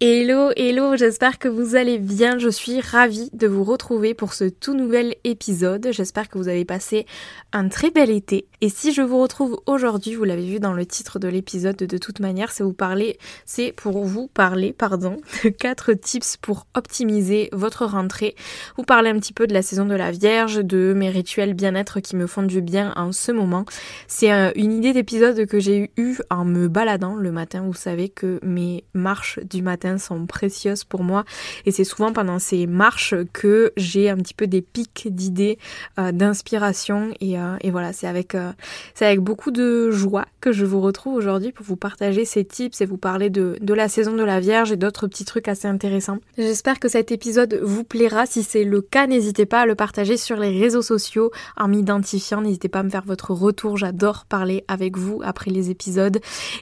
Hello, hello, j'espère que vous allez bien. Je suis ravie de vous retrouver pour ce tout nouvel épisode. J'espère que vous avez passé un très bel été. Et si je vous retrouve aujourd'hui, vous l'avez vu dans le titre de l'épisode de toute manière, c'est vous parler, c'est pour vous parler, pardon, de quatre tips pour optimiser votre rentrée. Vous parler un petit peu de la saison de la Vierge, de mes rituels bien-être qui me font du bien en ce moment. C'est euh, une idée d'épisode que j'ai eu en me baladant le matin. Vous savez que mes marches du matin sont précieuses pour moi et c'est souvent pendant ces marches que j'ai un petit peu des pics d'idées, euh, d'inspiration et, euh, et, voilà, c'est avec, euh, c'est avec beaucoup de joie que je vous retrouve aujourd'hui pour vous partager ces tips et vous parler de, de la saison de la Vierge et d'autres petits trucs assez intéressants. J'espère que cet épisode vous plaira. Si c'est le cas, n'hésitez pas à le partager sur les réseaux sociaux en m'identifiant. N'hésitez pas à me faire votre retour. J'adore parler avec vous après les épisodes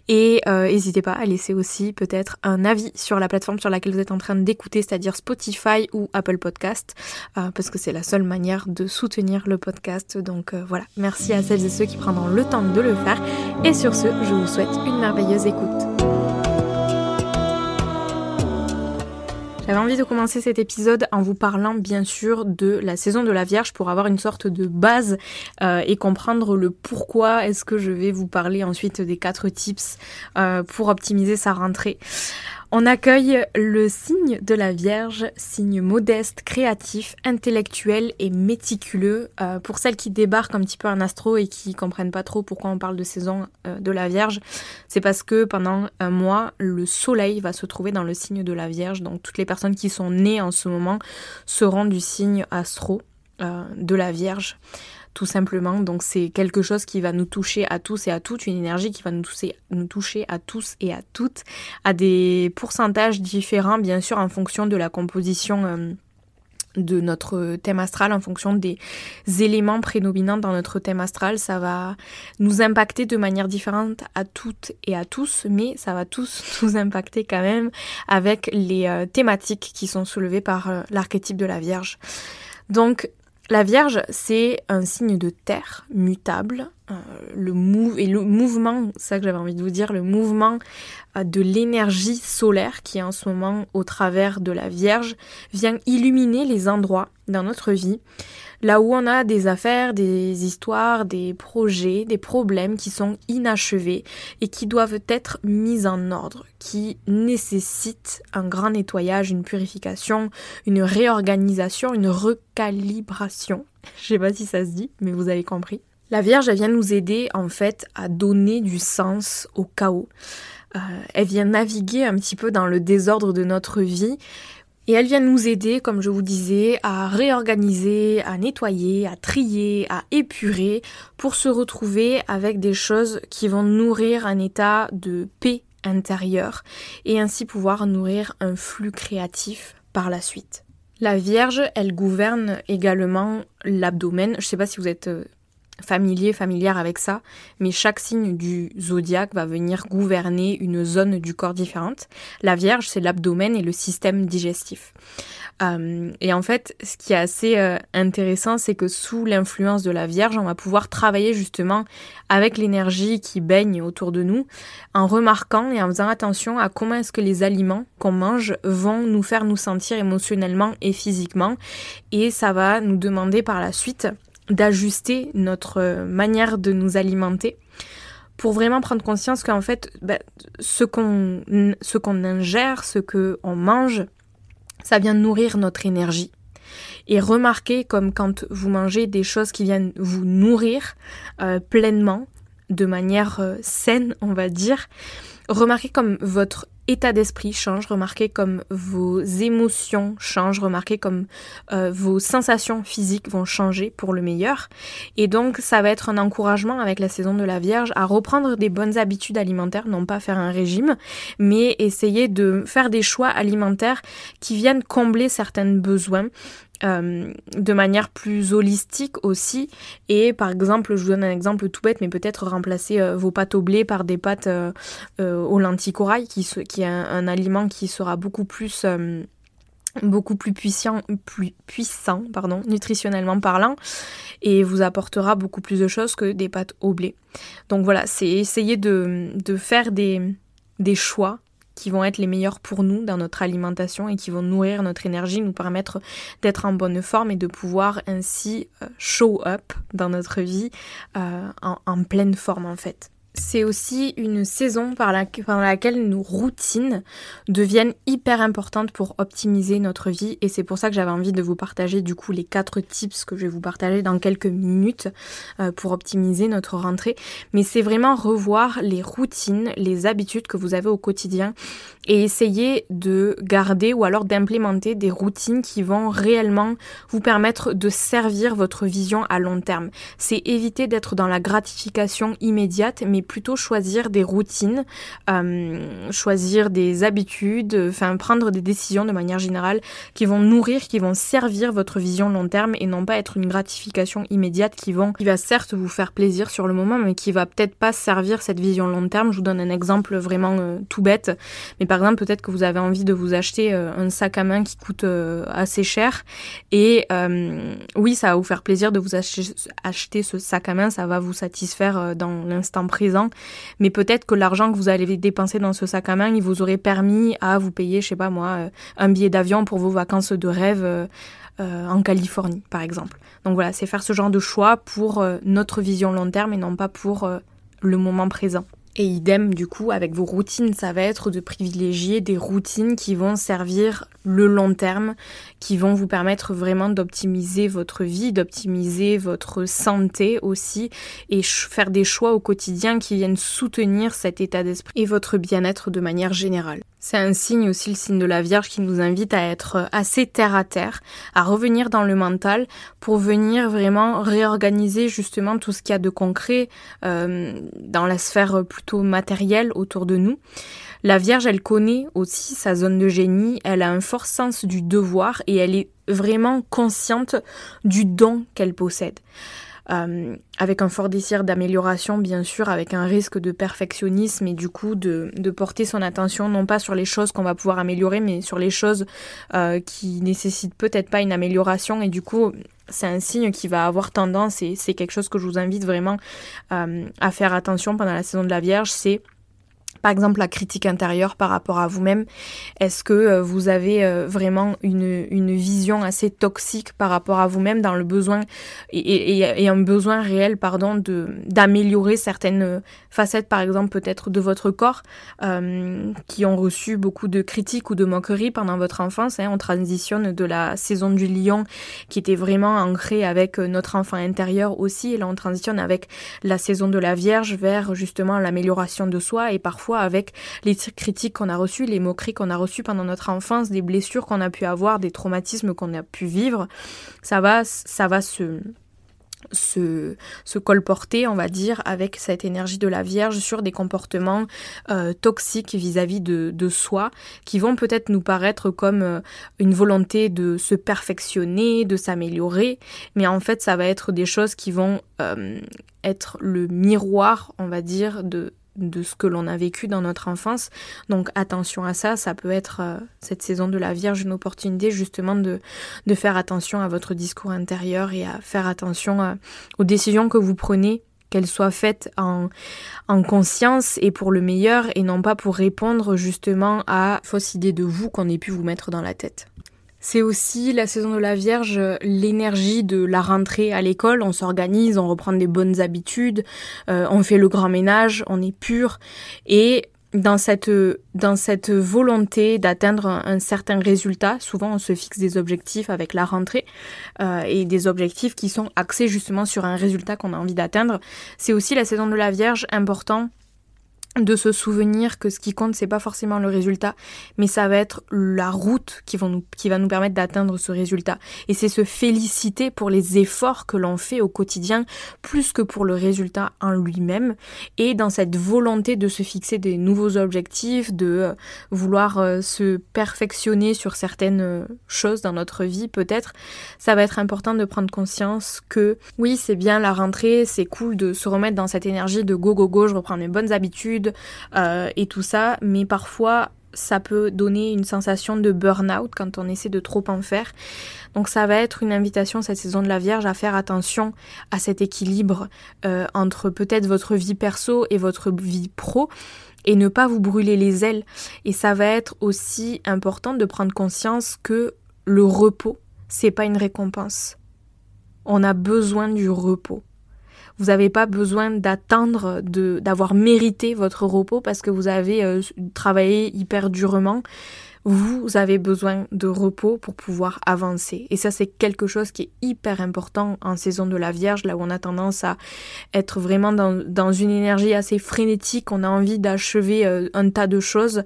et n'hésitez pas à laisser aussi peut-être un avis sur la plateforme sur laquelle vous êtes en train d'écouter, c'est-à-dire Spotify ou Apple Podcast, euh, parce que c'est la seule manière de soutenir le podcast. Donc euh, voilà, merci à celles et ceux qui prendront le temps de le faire. Et sur ce, je vous souhaite une merveilleuse écoute. J'avais envie de commencer cet épisode en vous parlant bien sûr de la saison de la Vierge pour avoir une sorte de base euh, et comprendre le pourquoi est-ce que je vais vous parler ensuite des quatre tips pour optimiser sa rentrée. On accueille le signe de la Vierge, signe modeste, créatif, intellectuel et méticuleux. Euh, pour celles qui débarquent un petit peu en astro et qui comprennent pas trop pourquoi on parle de saison euh, de la Vierge, c'est parce que pendant un mois, le soleil va se trouver dans le signe de la Vierge. Donc toutes les personnes qui sont nées en ce moment seront du signe astro euh, de la Vierge tout simplement. Donc c'est quelque chose qui va nous toucher à tous et à toutes, une énergie qui va nous toucher, nous toucher à tous et à toutes, à des pourcentages différents, bien sûr, en fonction de la composition. Euh, de notre thème astral en fonction des éléments prédominants dans notre thème astral. Ça va nous impacter de manière différente à toutes et à tous, mais ça va tous nous impacter quand même avec les euh, thématiques qui sont soulevées par euh, l'archétype de la Vierge. Donc la Vierge, c'est un signe de terre mutable. Euh, le et le mouvement, ça que j'avais envie de vous dire, le mouvement euh, de l'énergie solaire qui est en ce moment au travers de la Vierge vient illuminer les endroits dans notre vie là où on a des affaires, des histoires, des projets, des problèmes qui sont inachevés et qui doivent être mis en ordre, qui nécessitent un grand nettoyage, une purification, une réorganisation, une recalibration. Je sais pas si ça se dit, mais vous avez compris. La Vierge, elle vient nous aider en fait à donner du sens au chaos. Euh, elle vient naviguer un petit peu dans le désordre de notre vie et elle vient nous aider, comme je vous disais, à réorganiser, à nettoyer, à trier, à épurer pour se retrouver avec des choses qui vont nourrir un état de paix intérieure et ainsi pouvoir nourrir un flux créatif par la suite. La Vierge, elle gouverne également l'abdomen. Je ne sais pas si vous êtes euh, familier, familière avec ça, mais chaque signe du zodiaque va venir gouverner une zone du corps différente. La Vierge, c'est l'abdomen et le système digestif. Euh, et en fait, ce qui est assez euh, intéressant, c'est que sous l'influence de la Vierge, on va pouvoir travailler justement avec l'énergie qui baigne autour de nous, en remarquant et en faisant attention à comment est-ce que les aliments qu'on mange vont nous faire nous sentir émotionnellement et physiquement. Et ça va nous demander par la suite d'ajuster notre manière de nous alimenter pour vraiment prendre conscience qu'en fait, bah, ce qu'on ce qu'on ingère, ce qu'on mange, ça vient nourrir notre énergie. Et remarquez comme quand vous mangez des choses qui viennent vous nourrir euh, pleinement, de manière euh, saine, on va dire. Remarquez comme votre état d'esprit change, remarquez comme vos émotions changent, remarquez comme euh, vos sensations physiques vont changer pour le meilleur. Et donc ça va être un encouragement avec la saison de la Vierge à reprendre des bonnes habitudes alimentaires, non pas faire un régime, mais essayer de faire des choix alimentaires qui viennent combler certains besoins euh, de manière plus holistique aussi. Et par exemple, je vous donne un exemple tout bête, mais peut-être remplacer euh, vos pâtes au blé par des pâtes euh, aux lentilles corail, qui, est un, aliment qui sera beaucoup plus puissant, plus puissant nutritionnellement parlant, et vous apportera beaucoup plus de choses que des pâtes au blé. Donc voilà, c'est essayer de, faire des choix qui vont être les meilleurs pour nous dans notre alimentation et qui vont nourrir notre énergie, nous permettre d'être en bonne forme et de pouvoir ainsi euh, show up dans notre vie euh, en pleine forme en fait c'est aussi une saison par pendant laquelle nos routines deviennent hyper importantes pour optimiser notre vie et c'est pour ça que j'avais envie de vous partager du coup les quatre tips que je vais vous partager dans quelques minutes euh, pour optimiser notre rentrée. Mais c'est vraiment revoir les routines, les habitudes que vous avez au quotidien et essayer de garder ou alors d'implémenter des routines qui vont réellement vous permettre de servir votre vision à long terme. C'est éviter d'être dans la gratification immédiate mais plutôt choisir des routines, euh, choisir des habitudes, enfin prendre des décisions de manière générale qui vont nourrir, qui vont servir votre vision long terme et non pas être une gratification immédiate qui vont, qui va certes vous faire plaisir sur le moment, mais qui va peut-être pas servir cette vision long terme. Je vous donne un exemple vraiment euh, tout bête, mais par exemple peut-être que vous avez envie de vous acheter euh, un sac à main qui coûte assez cher et oui ça va vous faire plaisir de vous acheter, ce sac à main, ça va vous satisfaire dans l'instant présent mais peut-être que l'argent que vous allez dépenser dans ce sac à main, il vous aurait permis à vous payer, je sais pas moi, euh, un billet d'avion pour vos vacances de rêve euh, euh, en Californie, par exemple. Donc voilà, c'est faire ce genre de choix pour notre vision long terme et non pas pour le moment présent. Et idem, du coup, avec vos routines, ça va être de privilégier des routines qui vont servir le long terme, qui vont vous permettre vraiment d'optimiser votre vie, d'optimiser votre santé aussi, et faire des choix au quotidien qui viennent soutenir cet état d'esprit et votre bien-être de manière générale. C'est un signe aussi, le signe de la Vierge, qui nous invite à être assez terre à terre, à revenir dans le mental pour venir vraiment réorganiser justement tout ce qu'il y a de concret euh, dans la sphère plutôt matérielle autour de nous. La Vierge, elle connaît aussi sa zone de génie, elle a un fort sens du devoir et elle est vraiment consciente du don qu'elle possède. Euh, avec un fort désir d'amélioration, bien sûr, avec un risque de perfectionnisme et du coup de, porter son attention non pas sur les choses qu'on va pouvoir améliorer, mais sur les choses euh, qui nécessitent peut-être pas une amélioration. Et du coup c'est un signe qui va avoir tendance et c'est quelque chose que je vous invite vraiment euh, à faire attention pendant la saison de la Vierge, c'est par exemple la critique intérieure par rapport à vous-même Est-ce que euh, vous avez euh, vraiment une, une, vision assez toxique par rapport à vous-même dans le besoin et, un besoin réel pardon d'améliorer certaines facettes par exemple peut-être de votre corps euh, qui ont reçu beaucoup de critiques ou de moqueries pendant votre enfance hein. On transitionne de la saison du lion qui était vraiment ancrée avec notre enfant intérieur aussi et là on transitionne avec la saison de la Vierge vers justement l'amélioration de soi et parfois avec les critiques qu'on a reçues, les moqueries qu'on a reçues pendant notre enfance, des blessures qu'on a pu avoir, des traumatismes qu'on a pu vivre, ça va, ça va se, se, se, colporter, on va dire, avec cette énergie de la Vierge sur des comportements euh, toxiques vis-à-vis de, de, soi, qui vont peut-être nous paraître comme euh, une volonté de se perfectionner, de s'améliorer, mais en fait ça va être des choses qui vont euh, être le miroir, on va dire, de de ce que l'on a vécu dans notre enfance. Donc attention à ça, ça peut être euh, cette saison de la Vierge une opportunité justement de, de faire attention à votre discours intérieur et à faire attention euh, aux décisions que vous prenez qu'elles soient faites en, en conscience et pour le meilleur et non pas pour répondre justement à fausses idées de vous qu'on ait pu vous mettre dans la tête. C'est aussi la saison de la Vierge, l'énergie de la rentrée à l'école. On s'organise, on reprend des bonnes habitudes, euh, on fait le grand ménage, on est pur. Et dans cette, dans cette volonté d'atteindre un, certain résultat, souvent on se fixe des objectifs avec la rentrée euh, et des objectifs qui sont axés justement sur un résultat qu'on a envie d'atteindre. C'est aussi la saison de la Vierge important de se souvenir que ce qui compte c'est pas forcément le résultat mais ça va être la route qui, qui va nous permettre d'atteindre ce résultat. Et c'est se féliciter pour les efforts que l'on fait au quotidien plus que pour le résultat en lui-même et dans cette volonté de se fixer des nouveaux objectifs de euh, vouloir euh, se perfectionner sur certaines euh, choses dans notre vie peut-être. Ça va être important de prendre conscience que oui c'est bien la rentrée c'est cool de se remettre dans cette énergie de go go go je reprends mes bonnes habitudes euh, et tout ça, mais parfois ça peut donner une sensation de burn-out quand on essaie de trop en faire. Donc ça va être une invitation cette saison de la Vierge à faire attention à cet équilibre euh, entre peut-être votre vie perso et votre vie pro et ne pas vous brûler les ailes. Et ça va être aussi important de prendre conscience que le repos, c'est pas une récompense. On a besoin du repos. Vous n'avez pas besoin d'attendre d'avoir mérité votre repos parce que vous avez euh, travaillé hyper durement. Vous avez besoin de repos pour pouvoir avancer. Et ça, c'est quelque chose qui est hyper important en saison de la Vierge, là où on a tendance à être vraiment dans, une énergie assez frénétique. On a envie d'achever euh, un tas de choses.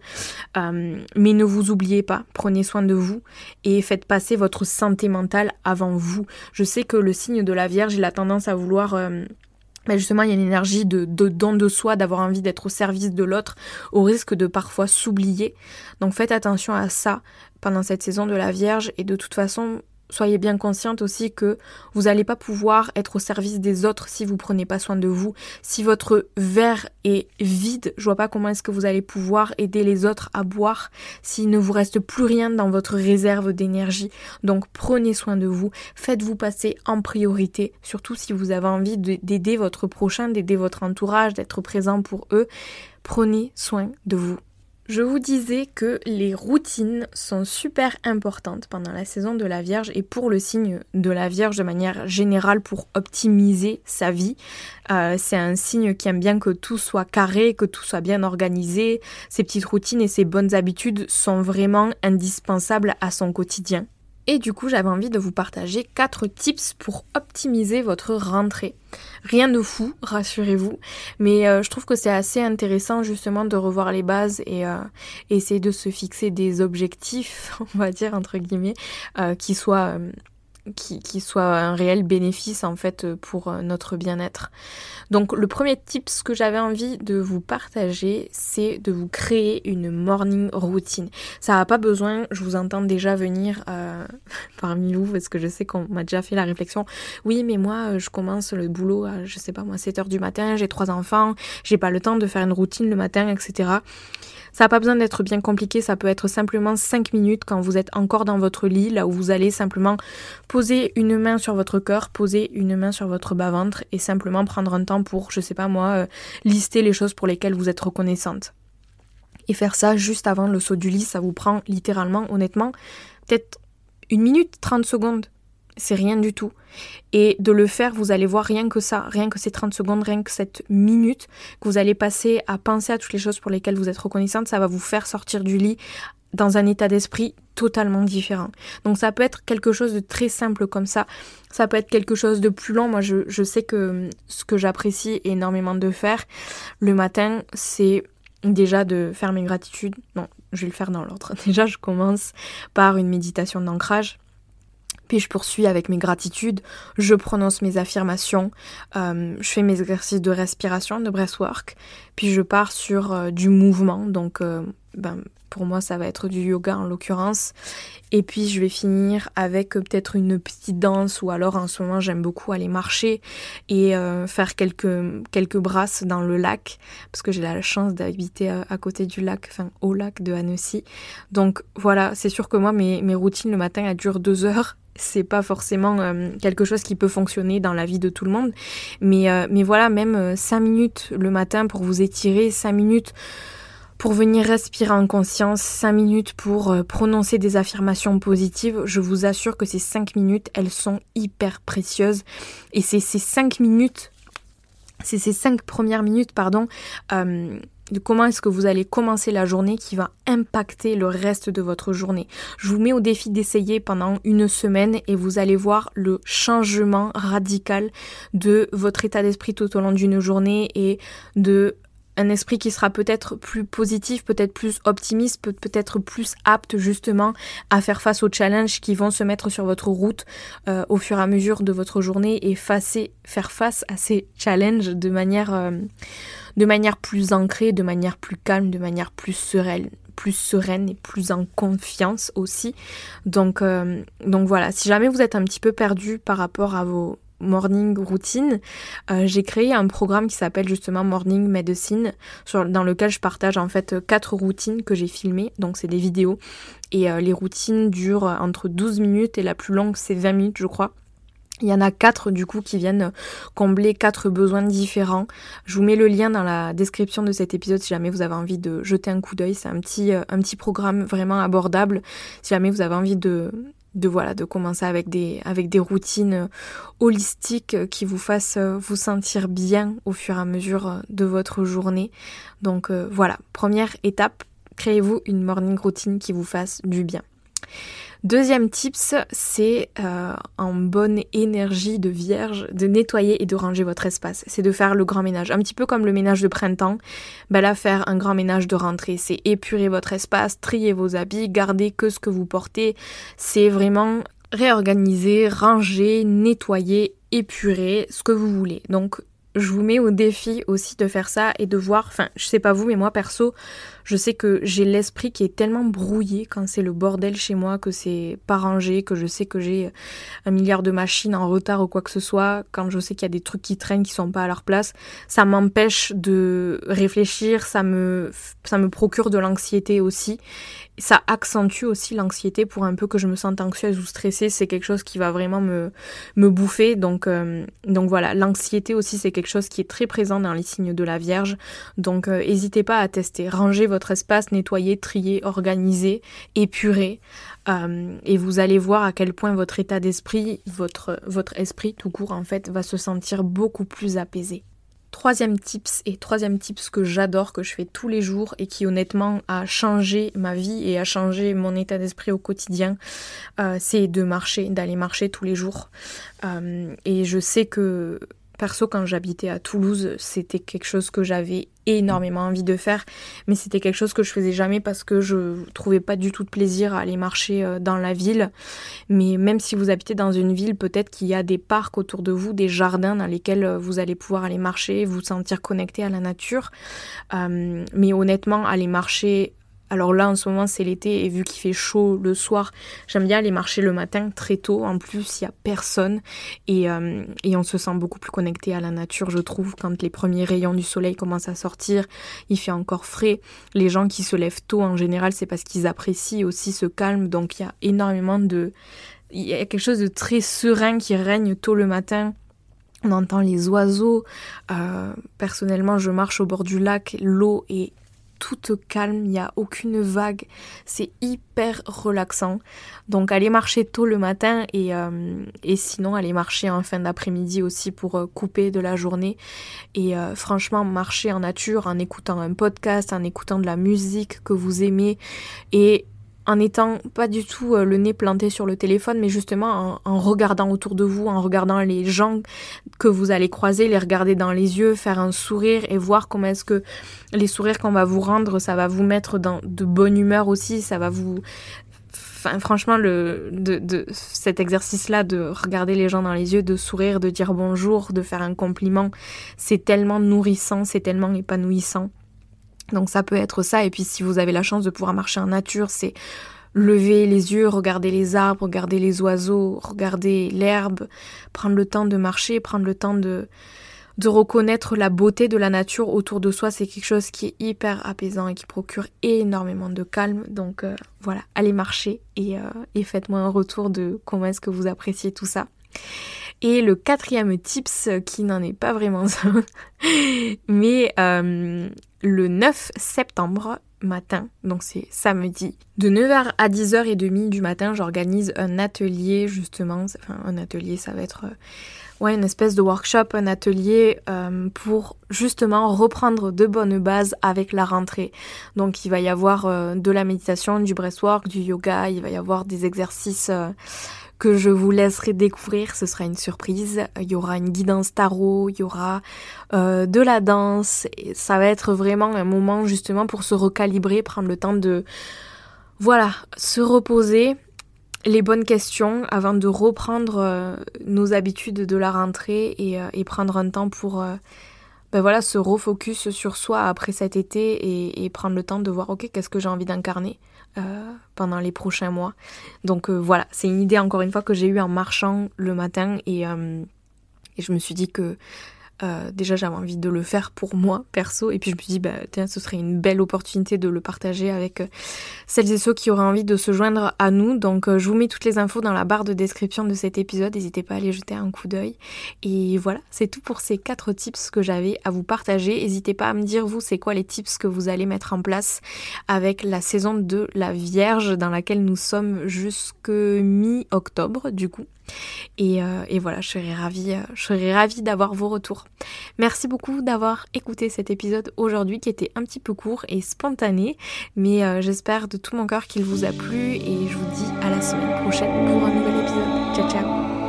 Euh, mais ne vous oubliez pas, prenez soin de vous et faites passer votre santé mentale avant vous. Je sais que le signe de la Vierge, il a tendance à vouloir mais justement, il y a une énergie de, de don de soi, d'avoir envie d'être au service de l'autre, au risque de parfois s'oublier. Donc faites attention à ça pendant cette saison de la Vierge. Et de toute façon, soyez bien consciente aussi que vous n'allez pas pouvoir être au service des autres si vous prenez pas soin de vous. Si votre verre est vide, je vois pas comment est-ce que vous allez pouvoir aider les autres à boire s'il ne vous reste plus rien dans votre réserve d'énergie. Donc prenez soin de vous, faites-vous passer en priorité, surtout si vous avez envie d'aider votre prochain, d'aider votre entourage, d'être présent pour eux. Prenez soin de vous. Je vous disais que les routines sont super importantes pendant la saison de la Vierge et pour le signe de la Vierge de manière générale pour optimiser sa vie. Euh, c'est un signe qui aime bien que tout soit carré, que tout soit bien organisé. Ces petites routines et ces bonnes habitudes sont vraiment indispensables à son quotidien. Et du coup, j'avais envie de vous partager 4 tips pour optimiser votre rentrée. Rien de fou, rassurez-vous, mais euh, je trouve que c'est assez intéressant justement de revoir les bases et euh, essayer de se fixer des objectifs, on va dire entre guillemets, euh, qui soient qui, soit un réel bénéfice en fait pour euh, notre bien-être. Donc le premier tip que j'avais envie de vous partager, c'est de vous créer une morning routine. Ça n'a pas besoin, je vous entends déjà venir euh, parmi vous parce que je sais qu'on m'a déjà fait la réflexion. Oui, mais moi je commence le boulot à je sais pas moi 7 heures du matin, j'ai trois enfants, j'ai pas le temps de faire une routine le matin, etc. Ça n'a pas besoin d'être bien compliqué, ça peut être simplement 5 minutes quand vous êtes encore dans votre lit, là où vous allez simplement poser une main sur votre cœur, poser une main sur votre bas-ventre et simplement prendre un temps pour, je sais pas moi, euh, lister les choses pour lesquelles vous êtes reconnaissante. Et faire ça juste avant le saut du lit, ça vous prend littéralement, honnêtement, peut-être une minute, 30 secondes c'est rien du tout. Et de le faire, vous allez voir rien que ça, rien que ces 30 secondes, rien que cette minute que vous allez passer à penser à toutes les choses pour lesquelles vous êtes reconnaissante, ça va vous faire sortir du lit dans un état d'esprit totalement différent. Donc ça peut être quelque chose de très simple comme ça, ça peut être quelque chose de plus long. Moi je, je sais que ce que j'apprécie énormément de faire le matin, c'est déjà de faire mes gratitudes. Non, je vais le faire dans l'ordre. Déjà je commence par une méditation d'ancrage puis je poursuis avec mes gratitudes, je prononce mes affirmations, euh, je fais mes exercices de respiration, de breathwork, puis je pars sur euh, du mouvement, donc euh, ben, pour moi ça va être du yoga en l'occurrence, et puis je vais finir avec peut-être une petite danse, ou alors en ce moment j'aime beaucoup aller marcher et faire quelques, quelques brasses dans le lac, parce que j'ai la chance d'habiter à, côté du lac, enfin au lac de Annecy. Donc voilà, c'est sûr que moi mes, mes routines le matin elles durent deux heures, c'est pas forcément euh, quelque chose qui peut fonctionner dans la vie de tout le monde. Mais, euh, voilà, même 5 euh, minutes le matin pour vous étirer, 5 minutes pour venir respirer en conscience, 5 minutes pour prononcer des affirmations positives, je vous assure que ces 5 minutes, elles sont hyper précieuses. Et c'est ces 5 minutes, c'est ces 5 premières minutes, pardon, de comment est-ce que vous allez commencer la journée qui va impacter le reste de votre journée. Je vous mets au défi d'essayer pendant une semaine et vous allez voir le changement radical de votre état d'esprit tout au long d'une journée et de un esprit qui sera peut-être plus positif, peut-être plus optimiste, peut-être plus apte justement à faire face aux challenges qui vont se mettre sur votre route euh, au fur et à mesure de votre journée et faire face à ces challenges de manière, euh, de manière plus ancrée, de manière plus calme, de manière plus sereine plus sereine et plus en confiance aussi. Donc, euh, donc voilà, si jamais vous êtes un petit peu perdu par rapport à vos morning routine, euh, j'ai créé un programme qui s'appelle justement Morning Medicine, dans lequel je partage en fait quatre routines que j'ai filmées, donc c'est des vidéos, et euh, les routines durent entre 12 minutes et la plus longue c'est 20 minutes je crois. Il y en a quatre du coup qui viennent combler quatre besoins différents. Je vous mets le lien dans la description de cet épisode si jamais vous avez envie de jeter un coup d'œil. C'est un petit, euh, programme vraiment abordable. Si jamais vous avez envie de, de voilà de commencer avec des avec des routines holistiques qui vous fassent vous sentir bien au fur et à mesure de votre journée. Donc euh, voilà, première étape, créez-vous une morning routine qui vous fasse du bien. Deuxième tips, c'est euh, en bonne énergie de vierge de nettoyer et de ranger votre espace. C'est de faire le grand ménage. Un petit peu comme le ménage de printemps, ben là faire un grand ménage de rentrée. C'est épurer votre espace, trier vos habits, garder que ce que vous portez. C'est vraiment réorganiser, ranger, nettoyer, épurer, ce que vous voulez. Donc je vous mets au défi aussi de faire ça et de voir, enfin je sais pas vous mais moi perso je sais que j'ai l'esprit qui est tellement brouillé quand c'est le bordel chez moi, que c'est pas rangé, que je sais que j'ai un milliard de machines en retard ou quoi que ce soit, quand je sais qu'il y a des trucs qui traînent qui sont pas à leur place, ça m'empêche de réfléchir, ça me, ça me procure de l'anxiété aussi. Ça accentue aussi l'anxiété pour un peu que je me sente anxieuse ou stressée, c'est quelque chose qui va vraiment me, me bouffer. Donc, euh, donc voilà, l'anxiété aussi c'est quelque chose qui est très présent dans les signes de la Vierge. Donc n'hésitez euh, pas à tester, ranger votre espace, nettoyer, trier, organiser, épurer. Euh, et vous allez voir à quel point votre état d'esprit, votre, votre esprit tout court en fait, va se sentir beaucoup plus apaisé. Troisième tips et troisième tips que j'adore, que je fais tous les jours et qui honnêtement a changé ma vie et a changé mon état d'esprit au quotidien, euh, c'est de marcher, d'aller marcher tous les jours. Euh, et je sais que Perso, quand j'habitais à Toulouse, c'était quelque chose que j'avais énormément envie de faire, mais c'était quelque chose que je faisais jamais parce que je trouvais pas du tout de plaisir à aller marcher euh, dans la ville. Mais même si vous habitez dans une ville, peut-être qu'il y a des parcs autour de vous, des jardins dans lesquels euh, vous allez pouvoir aller marcher, vous sentir connecté à la nature. Euh, mais honnêtement, aller marcher alors là, en ce moment, c'est l'été et vu qu'il fait chaud le soir, j'aime bien aller marcher le matin très tôt. En plus, il n'y a personne euh, et, on se sent beaucoup plus connecté à la nature, je trouve, quand les premiers rayons du soleil commencent à sortir. Il fait encore frais. Les gens qui se lèvent tôt, en général, c'est parce qu'ils apprécient aussi ce calme. Donc, il y a énormément de... Il y a quelque chose de très serein qui règne tôt le matin. On entend les oiseaux. Euh, personnellement, je marche au bord du lac. L'eau est toute calme, il n'y a aucune vague, c'est hyper relaxant. Donc allez marcher tôt le matin et, euh, sinon allez marcher en fin d'après-midi aussi pour euh, couper de la journée. Et euh, franchement, marcher en nature en écoutant un podcast, en écoutant de la musique que vous aimez et en étant pas du tout euh, le nez planté sur le téléphone, mais justement en, regardant autour de vous, en regardant les gens que vous allez croiser, les regarder dans les yeux, faire un sourire et voir comment est-ce que les sourires qu'on va vous rendre, ça va vous mettre dans de bonne humeur aussi, ça va vous Enfin, franchement, le, de, de cet exercice-là de regarder les gens dans les yeux, de sourire, de dire bonjour, de faire un compliment, c'est tellement nourrissant, c'est tellement épanouissant. Donc ça peut être ça. Et puis si vous avez la chance de pouvoir marcher en nature, c'est lever les yeux, regarder les arbres, regarder les oiseaux, regarder l'herbe, prendre le temps de marcher, prendre le temps de, de reconnaître la beauté de la nature autour de soi. C'est quelque chose qui est hyper apaisant et qui procure énormément de calme. Donc euh, voilà, allez marcher et, euh, et faites-moi un retour de comment est-ce que vous appréciez tout ça. Et le quatrième tips, qui n'en est pas vraiment un, mais euh, le 9 septembre matin, donc c'est samedi, de 9h à 10h30 du matin, j'organise un atelier justement, enfin un atelier ça va être euh, ouais, une espèce de workshop, un atelier euh, pour justement reprendre de bonnes bases avec la rentrée. Donc il va y avoir euh, de la méditation, du breathwork, du yoga, il va y avoir des exercices euh, que je vous laisserai découvrir, ce sera une surprise. Il y aura une guidance tarot, il y aura de la danse, ça va être vraiment un moment justement pour se recalibrer, prendre le temps de voilà, se reposer les bonnes questions avant de reprendre euh, nos habitudes de la rentrée et, euh, prendre un temps pour euh, ben voilà, se refocus sur soi après cet été et, prendre le temps de voir ok qu'est-ce que j'ai envie d'incarner pendant les prochains mois. Donc voilà, c'est une idée encore une fois que j'ai eue en marchant le matin et, et je me suis dit que euh, déjà j'avais envie de le faire pour moi perso. Et puis je me suis dit bah tiens ce serait une belle opportunité de le partager avec euh, celles et ceux qui auraient envie de se joindre à nous. Donc euh, je vous mets toutes les infos dans la barre de description de cet épisode. N'hésitez pas à aller jeter un coup d'œil. Et voilà c'est tout pour ces quatre tips que j'avais à vous partager. N'hésitez pas à me dire vous c'est quoi les tips que vous allez mettre en place avec la saison de la Vierge dans laquelle nous sommes jusque mi-octobre du coup euh, et, voilà, je serais ravie, euh, je serais ravie d'avoir vos retours. Merci beaucoup d'avoir écouté cet épisode aujourd'hui qui était un petit peu court et spontané, mais euh, j'espère de tout mon cœur qu'il vous a plu et je vous dis à la semaine prochaine pour un nouvel épisode. Ciao ciao